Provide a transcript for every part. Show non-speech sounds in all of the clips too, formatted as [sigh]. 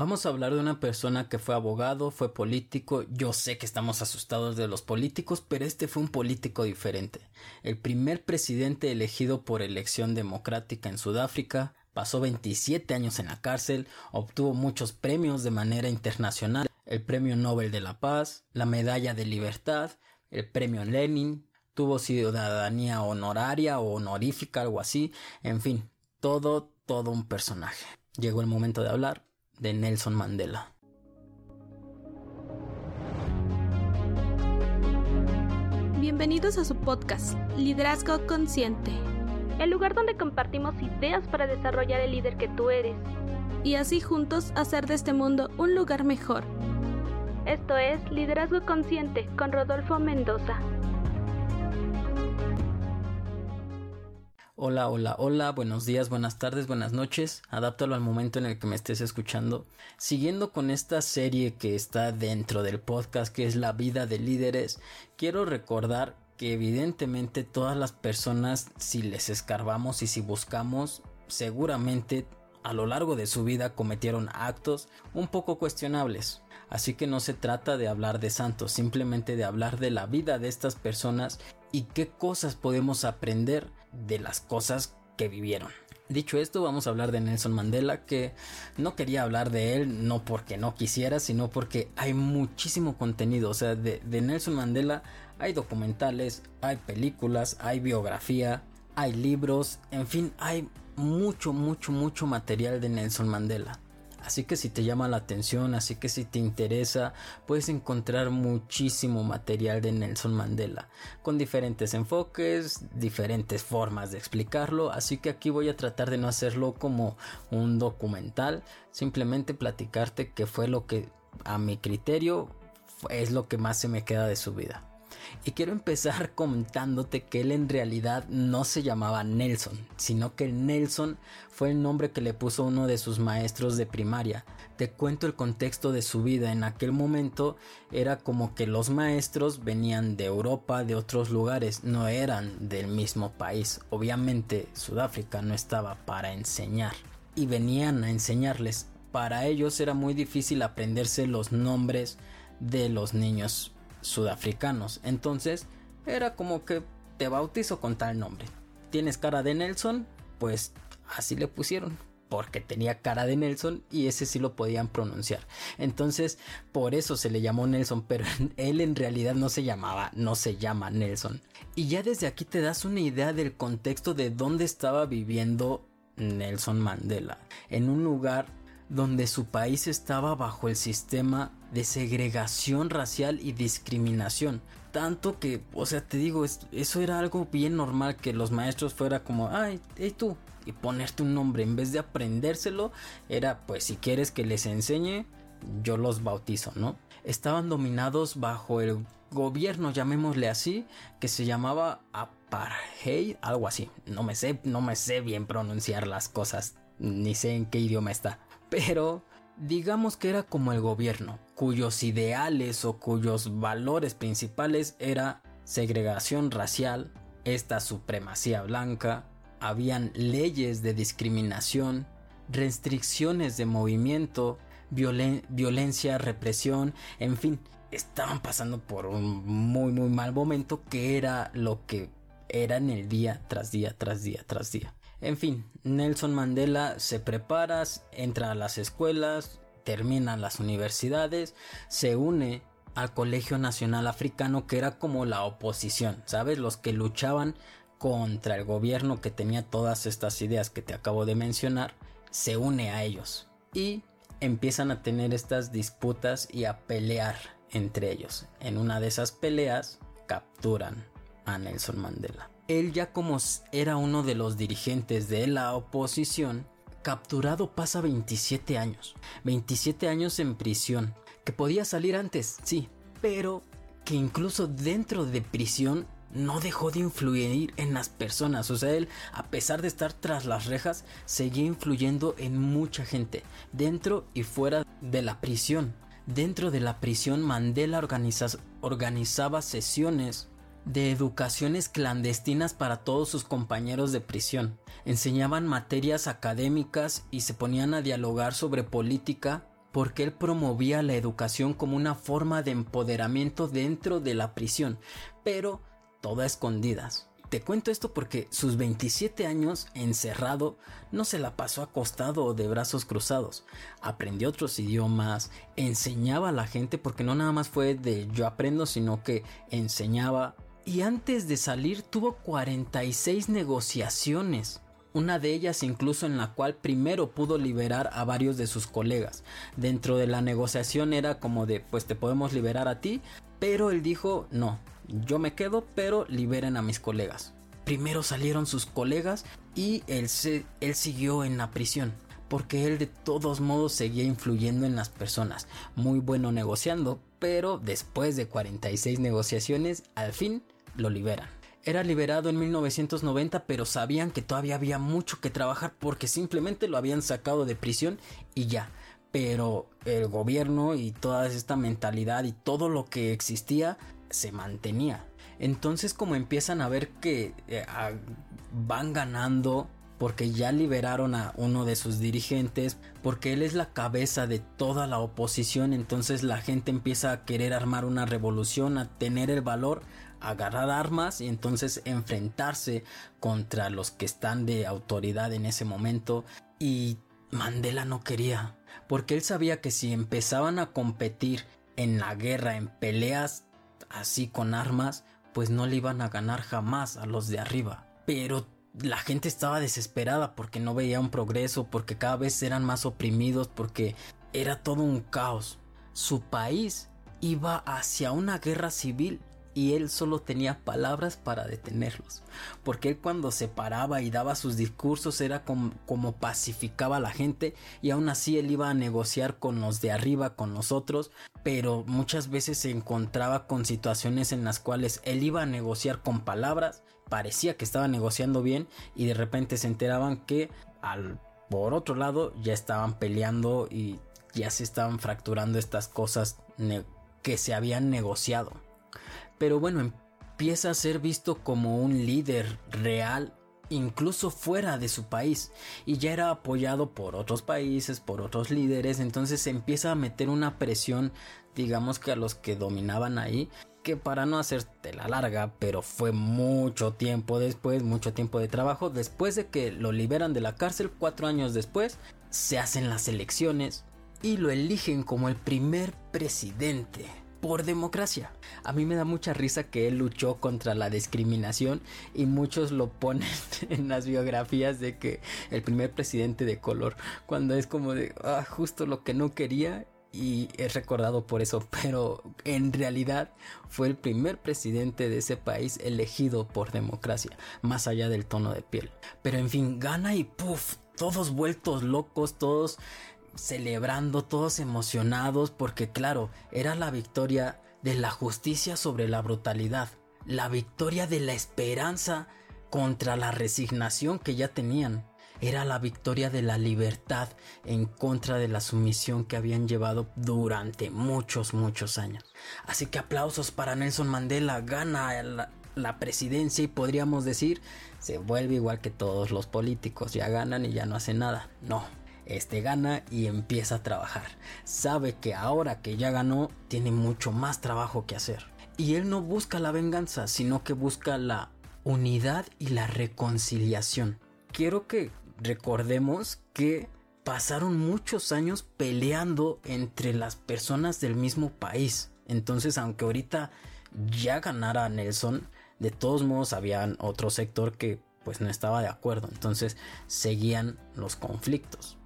Vamos a hablar de una persona que fue abogado, fue político. Yo sé que estamos asustados de los políticos, pero este fue un político diferente. El primer presidente elegido por elección democrática en Sudáfrica, pasó 27 años en la cárcel, obtuvo muchos premios de manera internacional, el Premio Nobel de la Paz, la Medalla de Libertad, el Premio Lenin, tuvo ciudadanía honoraria o honorífica, algo así, en fin, todo, todo un personaje. Llegó el momento de hablar de Nelson Mandela. Bienvenidos a su podcast, Liderazgo Consciente, el lugar donde compartimos ideas para desarrollar el líder que tú eres y así juntos hacer de este mundo un lugar mejor. Esto es Liderazgo Consciente con Rodolfo Mendoza. Hola, hola, hola, buenos días, buenas tardes, buenas noches. Adáptalo al momento en el que me estés escuchando. Siguiendo con esta serie que está dentro del podcast que es La vida de líderes, quiero recordar que evidentemente todas las personas, si les escarbamos y si buscamos, seguramente a lo largo de su vida cometieron actos un poco cuestionables. Así que no se trata de hablar de santos, simplemente de hablar de la vida de estas personas y qué cosas podemos aprender de las cosas que vivieron. Dicho esto, vamos a hablar de Nelson Mandela, que no quería hablar de él, no porque no quisiera, sino porque hay muchísimo contenido. O sea, de, Nelson Mandela hay documentales, hay películas, hay biografía, hay libros, en fin, hay mucho, mucho, mucho material de Nelson Mandela. Así que si te llama la atención, así que si te interesa, puedes encontrar muchísimo material de Nelson Mandela, con diferentes enfoques, diferentes formas de explicarlo, así que aquí voy a tratar de no hacerlo como un documental, simplemente platicarte qué fue lo que a mi criterio es lo que más se me queda de su vida. Y quiero empezar [laughs] contándote que él en realidad no se llamaba Nelson, sino que Nelson fue el nombre que le puso uno de sus maestros de primaria. Te cuento el contexto de su vida. En aquel momento era como que los maestros venían de Europa, de otros lugares, no eran del mismo país. Obviamente Sudáfrica no estaba para enseñar y venían a enseñarles. Para ellos era muy difícil aprenderse los nombres de los niños sudafricanos. Entonces era como que te bautizo con tal nombre. ¿Tienes cara de Nelson? Pues así le pusieron. Porque tenía cara de Nelson y ese sí lo podían pronunciar. Entonces, por eso se le llamó Nelson, pero él en realidad no se llamaba, no se llama Nelson. Y ya desde aquí te das una idea del contexto de dónde estaba viviendo Nelson Mandela. En un lugar donde su país estaba bajo el sistema de segregación racial y discriminación. Tanto que, o sea, te digo, eso era algo bien normal que los maestros fuera como, ay, hey tú, y ponerte un nombre en vez de aprendérselo, era pues si quieres que les enseñe, yo los bautizo, ¿no? Estaban dominados bajo el gobierno, llamémosle así, que se llamaba apartheid, algo así. No me sé, no me sé bien pronunciar las cosas, ni sé en qué idioma está pero digamos que era como el gobierno, cuyos ideales o cuyos valores principales era segregación racial, esta supremacía blanca, habían leyes de discriminación, restricciones de movimiento, violencia, represión, en fin, estaban pasando por un muy muy mal momento que era lo que era en el día tras día tras día tras día. En fin, Nelson Mandela se prepara, entra a las escuelas, termina las universidades, se une al Colegio Nacional Africano que era como la oposición, ¿sabes? Los que luchaban contra el gobierno que tenía todas estas ideas que te acabo de mencionar, se une a ellos y empiezan a tener estas disputas y a pelear entre ellos. En una de esas peleas capturan a Nelson Mandela él ya como era uno de los dirigentes de la oposición, capturado pasa 27 años. 27 años en prisión. Que podía salir antes, sí, pero que incluso dentro de prisión no dejó de influir en las personas. O sea, él, a pesar de estar tras las rejas, seguía influyendo en mucha gente, dentro y fuera de la prisión. Dentro de la prisión, Mandela organizaba sesiones de educaciones clandestinas para todos sus compañeros de prisión. Enseñaban materias académicas y se ponían a dialogar sobre política porque él promovía la educación como una forma de empoderamiento dentro de la prisión, pero todo a escondidas. Te cuento esto porque sus 27 años encerrado no se la pasó acostado o de brazos cruzados. Aprendió otros idiomas, enseñaba a la gente porque no nada más fue de yo aprendo, sino que enseñaba. Y antes de salir tuvo 46 negociaciones una de ellas incluso en la cual primero pudo liberar a varios de sus colegas. Dentro de la negociación era como de pues te podemos liberar a ti, pero él dijo no, yo me quedo, pero liberen a mis colegas. Primero salieron sus colegas y él, se, él siguió en la prisión. Porque él de todos modos seguía influyendo en las personas. Muy bueno negociando, pero después de 46 negociaciones, al fin lo liberan. Era liberado en 1990, pero sabían que todavía había mucho que trabajar porque simplemente lo habían sacado de prisión y ya. Pero el gobierno y toda esta mentalidad y todo lo que existía se mantenía. Entonces como empiezan a ver que eh, van ganando porque ya liberaron a uno de sus dirigentes, porque él es la cabeza de toda la oposición, entonces la gente empieza a querer armar una revolución, a tener el valor, agarrar armas y entonces enfrentarse contra los que están de autoridad en ese momento. Y Mandela no quería, porque él sabía que si empezaban a competir en la guerra, en peleas así con armas, pues no le iban a ganar jamás a los de arriba. Pero la gente estaba desesperada porque no veía un progreso, porque cada vez eran más oprimidos, porque era todo un caos. Su país iba hacia una guerra civil y él solo tenía palabras para detenerlos, porque él cuando se paraba y daba sus discursos era como, pacificaba a la gente y aún así él iba a negociar con los de arriba, con nosotros, pero muchas veces se encontraba con situaciones en las cuales él iba a negociar con palabras, parecía que estaba negociando bien y de repente se enteraban que al por otro lado ya estaban peleando y ya se estaban fracturando estas cosas que se habían negociado pero bueno, empieza a ser visto como un líder real incluso fuera de su país y ya era apoyado por otros países, por otros líderes, entonces se empieza a meter una presión, digamos que a los que dominaban ahí, que para no hacerte la larga, pero fue mucho tiempo después, mucho tiempo de trabajo, después de que lo liberan de la cárcel, cuatro años después, se hacen las elecciones y lo eligen como el primer presidente por democracia. A mí me da mucha risa que él luchó contra la discriminación y muchos lo ponen [laughs] en las biografías de que el primer presidente de color, cuando es como de ah, justo lo que no quería y es recordado por eso, [laughs] pero en realidad fue el primer presidente de ese país elegido por democracia, más allá del tono de piel. Pero en fin, gana y puff, todos vueltos locos, todos celebrando, todos emocionados, porque claro, era la victoria de la justicia sobre la brutalidad, la victoria de la esperanza contra la resignación que ya tenían. Era la victoria de la libertad en contra de la sumisión que habían llevado durante muchos, muchos años. Así que aplausos para Nelson Mandela, gana la, la presidencia y podríamos decir, se vuelve igual que todos los políticos, ya ganan y ya no hacen nada. No, este gana y empieza a trabajar. Sabe que ahora que ya ganó, tiene mucho más trabajo que hacer. Y él no busca la venganza, sino que busca la unidad y la reconciliación. Quiero que recordemos que pasaron muchos años peleando entre las personas del mismo país. Entonces, aunque ahorita ya ganara Nelson, de todos modos había otro sector que pues no estaba de acuerdo. Entonces seguían los conflictos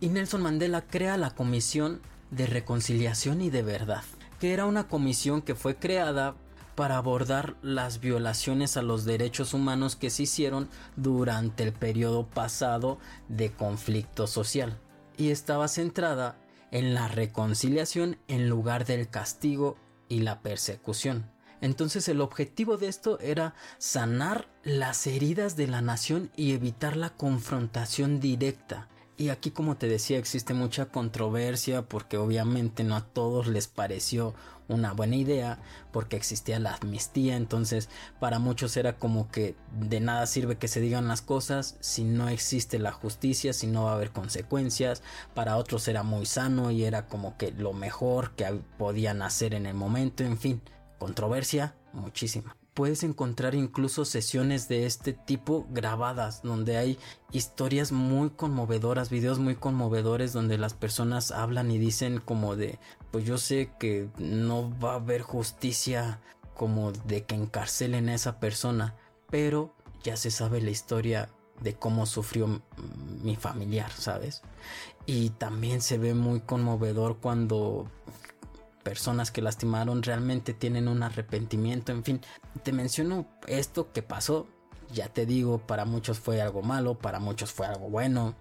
y Nelson Mandela crea la Comisión de Reconciliación y de Verdad, que era una comisión que fue creada para abordar las violaciones a los derechos humanos que se hicieron durante el periodo pasado de conflicto social y estaba centrada en la reconciliación en lugar del castigo y la persecución. Entonces el objetivo de esto era sanar las heridas de la nación y evitar la confrontación directa Y aquí como te decía existe mucha controversia porque obviamente no a todos les pareció una buena idea porque existía la amnistía entonces para muchos era como que de nada sirve que se digan las cosas si no existe la justicia si no va a haber consecuencias. Para otros era muy sano y era como que lo mejor que podían hacer en el momento en fin controversia muchísima puedes encontrar incluso sesiones de este tipo grabadas donde hay historias muy conmovedoras, videos muy conmovedores donde las personas hablan y dicen como de, pues yo sé que no va a haber justicia como de que encarcelen a esa persona, pero ya se sabe la historia de cómo sufrió mi familiar, ¿sabes? Y también se ve muy conmovedor cuando personas que lastimaron realmente tienen un arrepentimiento, en fin, te menciono esto que pasó, ya te digo, para muchos fue algo malo, para muchos fue algo bueno.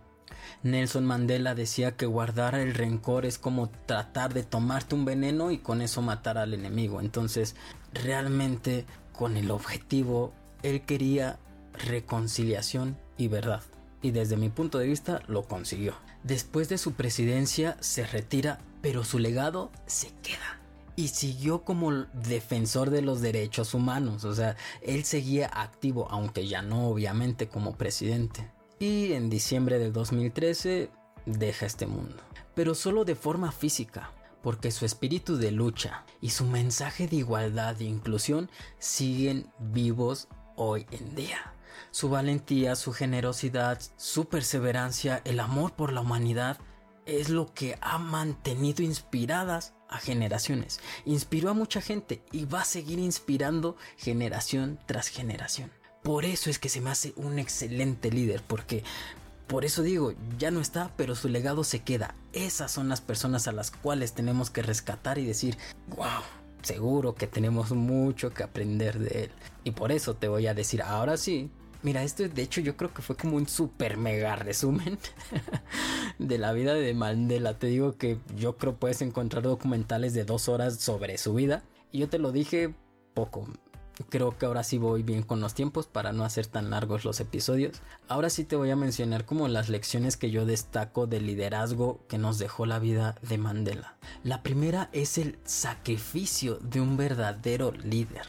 Nelson Mandela decía que guardar el rencor es como tratar de tomarte un veneno y con eso matar al enemigo. Entonces, realmente con el objetivo, él quería reconciliación y verdad. Y desde mi punto de vista lo consiguió. Después de su presidencia se retira pero su legado se queda. Y siguió como defensor de los derechos humanos, o sea, él seguía activo, aunque ya no obviamente como presidente. Y en diciembre del 2013 deja este mundo, pero solo de forma física, porque su espíritu de lucha y su mensaje de igualdad e inclusión siguen vivos hoy en día. Su valentía, su generosidad, su perseverancia, el amor por la humanidad es lo que ha mantenido inspiradas a generaciones. Inspiró a mucha gente y va a seguir inspirando generación tras generación. Por eso es que se me hace un excelente líder, porque por eso digo, ya no está, pero su legado se queda. Esas son las personas a las cuales tenemos que rescatar y decir, wow, seguro que tenemos mucho que aprender de él. Y por eso te voy a decir, ahora sí, Mira, esto de hecho yo creo que fue como un super mega resumen [laughs] de la vida de Mandela. Te digo que yo creo puedes encontrar documentales de dos horas sobre su vida. Y yo te lo dije poco. Creo que ahora sí voy bien con los tiempos para no hacer tan largos los episodios. Ahora sí te voy a mencionar como las lecciones que yo destaco del liderazgo que nos dejó la vida de Mandela. La primera es el sacrificio de un verdadero líder.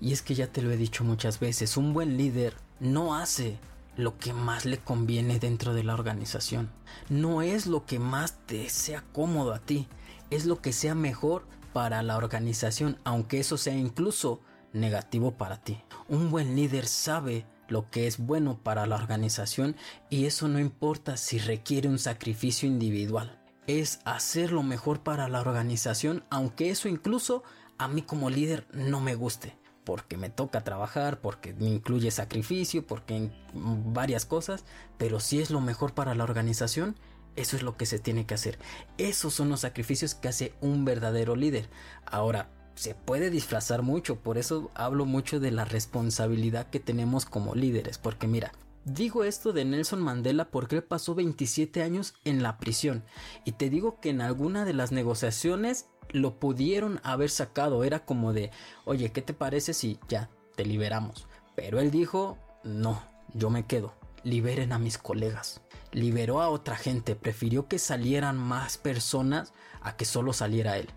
Y es que ya te lo he dicho muchas veces, un buen líder no hace lo que más le conviene dentro de la organización. No es lo que más te sea cómodo a ti, es lo que sea mejor para la organización, aunque eso sea incluso negativo para ti. Un buen líder sabe lo que es bueno para la organización y eso no importa si requiere un sacrificio individual. Es hacer lo mejor para la organización, aunque eso incluso a mí como líder no me guste porque me toca trabajar, porque incluye sacrificio, porque varias cosas, pero si es lo mejor para la organización, eso es lo que se tiene que hacer. Esos son los sacrificios que hace un verdadero líder. Ahora, se puede disfrazar mucho, por eso hablo mucho de la responsabilidad que tenemos como líderes, porque mira, Digo esto de Nelson Mandela porque él pasó 27 años en la prisión y te digo que en alguna de las negociaciones lo pudieron haber sacado. Era como de, oye, ¿qué te parece si ya te liberamos? Pero él dijo, no, yo me quedo. Liberen a mis colegas. Liberó a otra gente. Prefirió que salieran más personas a que solo saliera él.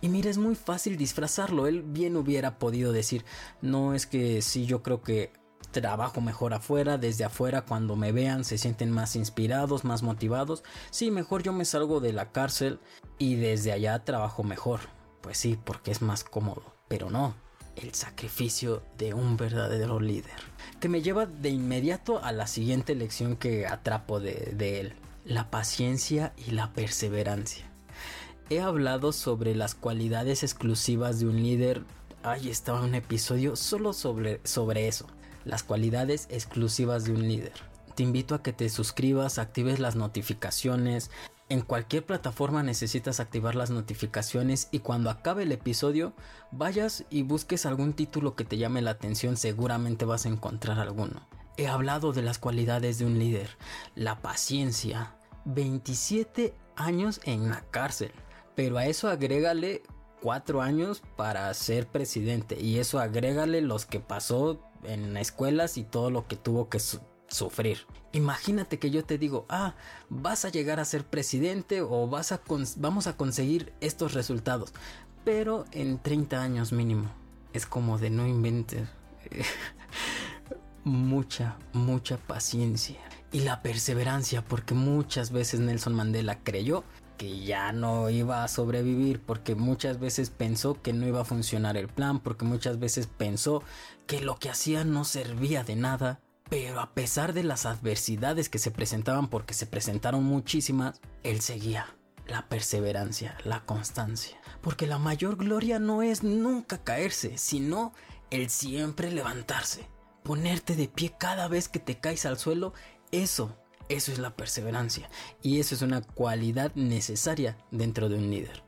Y mira, es muy fácil disfrazarlo. Él bien hubiera podido decir, no es que sí, yo creo que trabajo mejor afuera, desde afuera cuando me vean se sienten más inspirados, más motivados. Sí, mejor yo me salgo de la cárcel y desde allá trabajo mejor. Pues sí, porque es más cómodo. Pero no, el sacrificio de un verdadero líder. Que me lleva de inmediato a la siguiente lección que atrapo de, él. La paciencia y la perseverancia. He hablado sobre las cualidades exclusivas de un líder. Ahí estaba un episodio solo sobre, sobre eso las cualidades exclusivas de un líder. Te invito a que te suscribas, actives las notificaciones. En cualquier plataforma necesitas activar las notificaciones y cuando acabe el episodio vayas y busques algún título que te llame la atención, seguramente vas a encontrar alguno. He hablado de las cualidades de un líder, la paciencia, 27 años en la cárcel, pero a eso agrégale 4 años para ser presidente y eso agrégale los que pasó en escuelas y todo lo que tuvo que sufrir. Imagínate que yo te digo, ah, vas a llegar a ser presidente o vas a vamos a conseguir estos resultados, pero en 30 años mínimo. Es como de no inventes. [laughs] mucha, mucha paciencia y la perseverancia, porque muchas veces Nelson Mandela creyó que ya no iba a sobrevivir, porque muchas veces pensó que no iba a funcionar el plan, porque muchas veces pensó que lo que hacía no servía de nada, pero a pesar de las adversidades que se presentaban, porque se presentaron muchísimas, él seguía la perseverancia, la constancia, porque la mayor gloria no es nunca caerse, sino el siempre levantarse, ponerte de pie cada vez que te caes al suelo, eso eso es la perseverancia y eso es una cualidad necesaria dentro de un líder.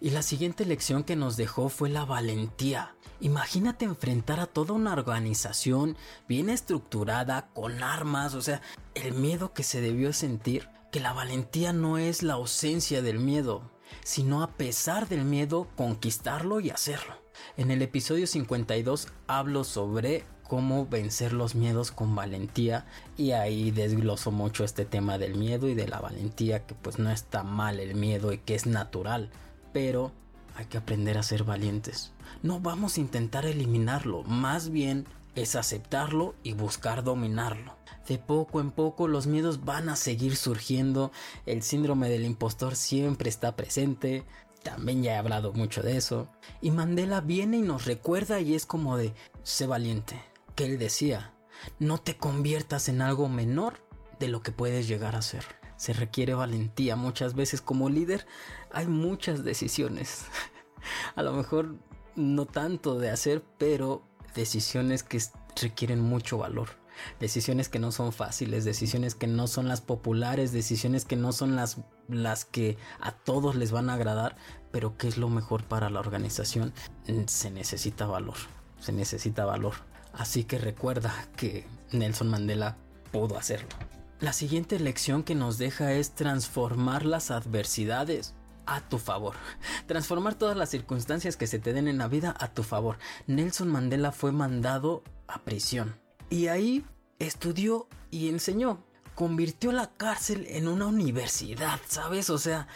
Y la siguiente lección que nos dejó fue la valentía. Imagínate enfrentar a toda una organización bien estructurada, con armas, o sea, el miedo que se debió sentir, que la valentía no es la ausencia del miedo, sino a pesar del miedo conquistarlo y hacerlo. En el episodio 52 hablo sobre cómo vencer los miedos con valentía y ahí desgloso mucho este tema del miedo y de la valentía que pues no está mal el miedo y que es natural pero hay que aprender a ser valientes. No vamos a intentar eliminarlo más bien es aceptarlo y buscar dominarlo. De poco en poco los miedos van a seguir surgiendo, el síndrome del impostor siempre está presente, también ya he hablado mucho de eso, y Mandela viene y nos recuerda y es como de, sé valiente, que él decía, no te conviertas en algo menor de lo que puedes llegar a ser. Se requiere valentía. Muchas veces como líder hay muchas decisiones. [laughs] a lo mejor no tanto de hacer, pero decisiones que requieren mucho valor. Decisiones que no son fáciles, decisiones que no son las populares, decisiones que no son las, las que a todos les van a agradar, pero que es lo mejor para la organización. Se necesita valor, se necesita valor. Así que recuerda que Nelson Mandela pudo hacerlo. La siguiente lección que nos deja es transformar las adversidades a tu favor. Transformar todas las circunstancias que se te den en la vida a tu favor. Nelson Mandela fue mandado a prisión y ahí estudió y enseñó. Convirtió la cárcel en una universidad, ¿sabes? O sea,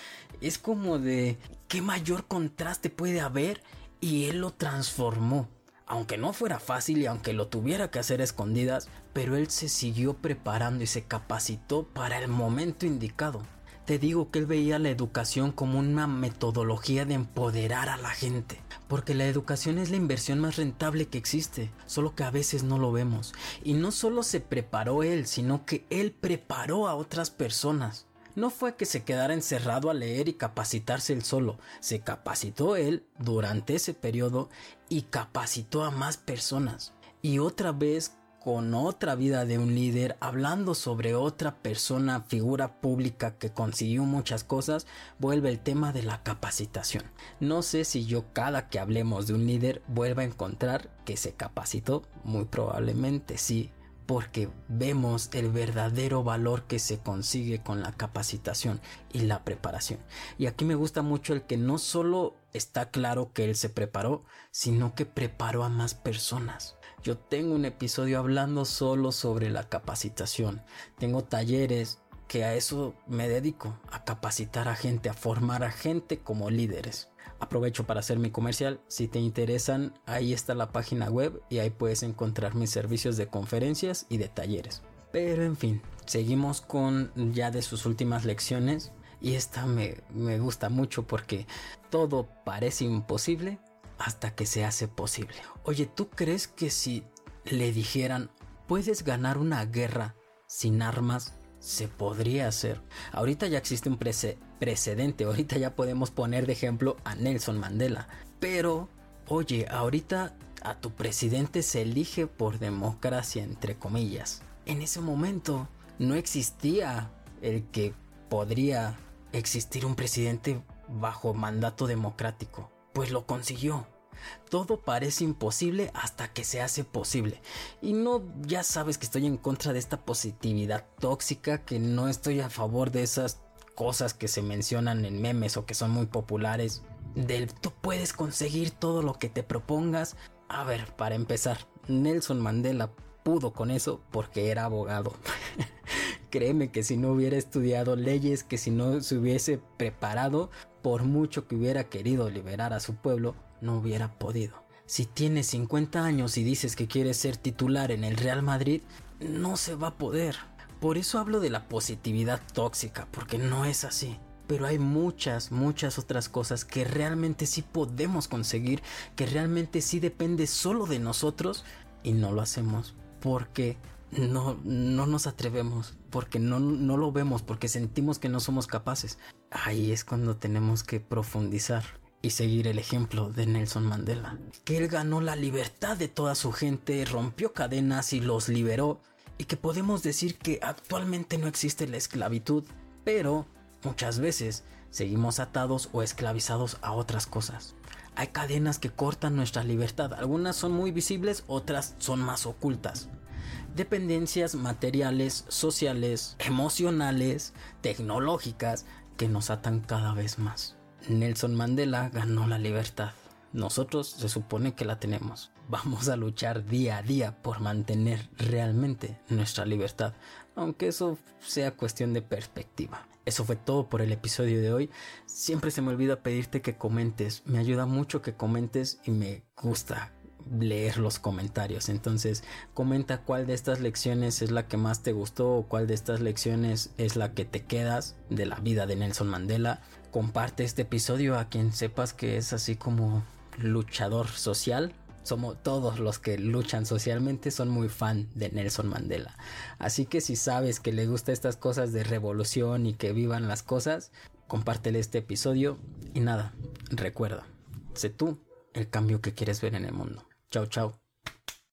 es como de qué mayor contraste puede haber y él lo transformó aunque no fuera fácil y aunque lo tuviera que hacer escondidas, pero él se siguió preparando y se capacitó para el momento indicado. Te digo que él veía la educación como una metodología de empoderar a la gente, porque la educación es la inversión más rentable que existe, solo que a veces no lo vemos. Y no solo se preparó él, sino que él preparó a otras personas. No fue que se quedara encerrado a leer y capacitarse él solo, se capacitó él durante ese periodo y capacitó a más personas. Y otra vez con otra vida de un líder, hablando sobre otra persona, figura pública que consiguió muchas cosas, vuelve el tema de la capacitación. No sé si yo cada que hablemos de un líder vuelva a encontrar que se capacitó, muy probablemente sí, porque vemos el verdadero valor que se consigue con la capacitación y la preparación. Y aquí me gusta mucho el que no solo está claro que él se preparó, sino que preparó a más personas. Yo tengo un episodio hablando solo sobre la capacitación. Tengo talleres que a eso me dedico, a capacitar a gente, a formar a gente como líderes. Aprovecho para hacer mi comercial. Si te interesan, ahí está la página web y ahí puedes encontrar mis servicios de conferencias y de talleres. Pero en fin, seguimos con ya de sus últimas lecciones. Y esta me, me gusta mucho porque todo parece imposible hasta que se hace posible. Oye, ¿tú crees que si le dijeran puedes ganar una guerra sin armas, se podría hacer? Ahorita ya existe un precedente. Ahorita ya podemos poner de ejemplo a Nelson Mandela. Pero, oye, ahorita a tu presidente se elige por democracia, entre comillas. En ese momento no existía el que podría existir un presidente bajo mandato democrático. Pues lo consiguió. Todo parece imposible hasta que se hace posible. Y no, ya sabes que estoy en contra de esta positividad tóxica, que no estoy a favor de esas cosas que se mencionan en memes o que son muy populares. Del tú puedes conseguir todo lo que te propongas. A ver, para empezar, Nelson Mandela pudo con eso porque era abogado. [laughs] Créeme que si no hubiera estudiado leyes, que si no se hubiese preparado, por mucho que hubiera querido liberar a su pueblo, no hubiera podido. Si tienes 50 años y dices que quieres ser titular en el Real Madrid, no se va a poder. Por eso hablo de la positividad tóxica, porque no es así. Pero hay muchas, muchas otras cosas que realmente sí podemos conseguir, que realmente sí depende solo de nosotros y no lo hacemos porque no, no nos atrevemos, porque no, no lo vemos, porque sentimos que no somos capaces. Ahí es cuando tenemos que profundizar y seguir el ejemplo de Nelson Mandela, que él ganó la libertad de toda su gente, rompió cadenas y los liberó, y que podemos decir que actualmente no existe la esclavitud, pero muchas veces seguimos atados o esclavizados a otras cosas. Hay cadenas que cortan nuestra libertad, algunas son muy visibles, otras son más ocultas. Dependencias materiales, sociales, emocionales, tecnológicas que nos atan cada vez más. Nelson Mandela ganó la libertad. Nosotros se supone que la tenemos. Vamos a luchar día a día por mantener realmente nuestra libertad, aunque eso sea cuestión de perspectiva. Eso fue todo por el episodio de hoy. Siempre se me olvida pedirte que comentes. Me ayuda mucho que comentes y me gusta leer los comentarios. Entonces, comenta cuál de estas lecciones es la que más te gustó o cuál de estas lecciones es la que te quedas de la vida de Nelson Mandela. Comparte este episodio a quien sepas que es así como luchador social somos todos los que luchan socialmente son muy fan de Nelson Mandela. Así que si sabes que le gusta estas cosas de revolución y que vivan las cosas, compártele este episodio y nada, recuerda, sé tú el cambio que quieres ver en el mundo. Chao, chao.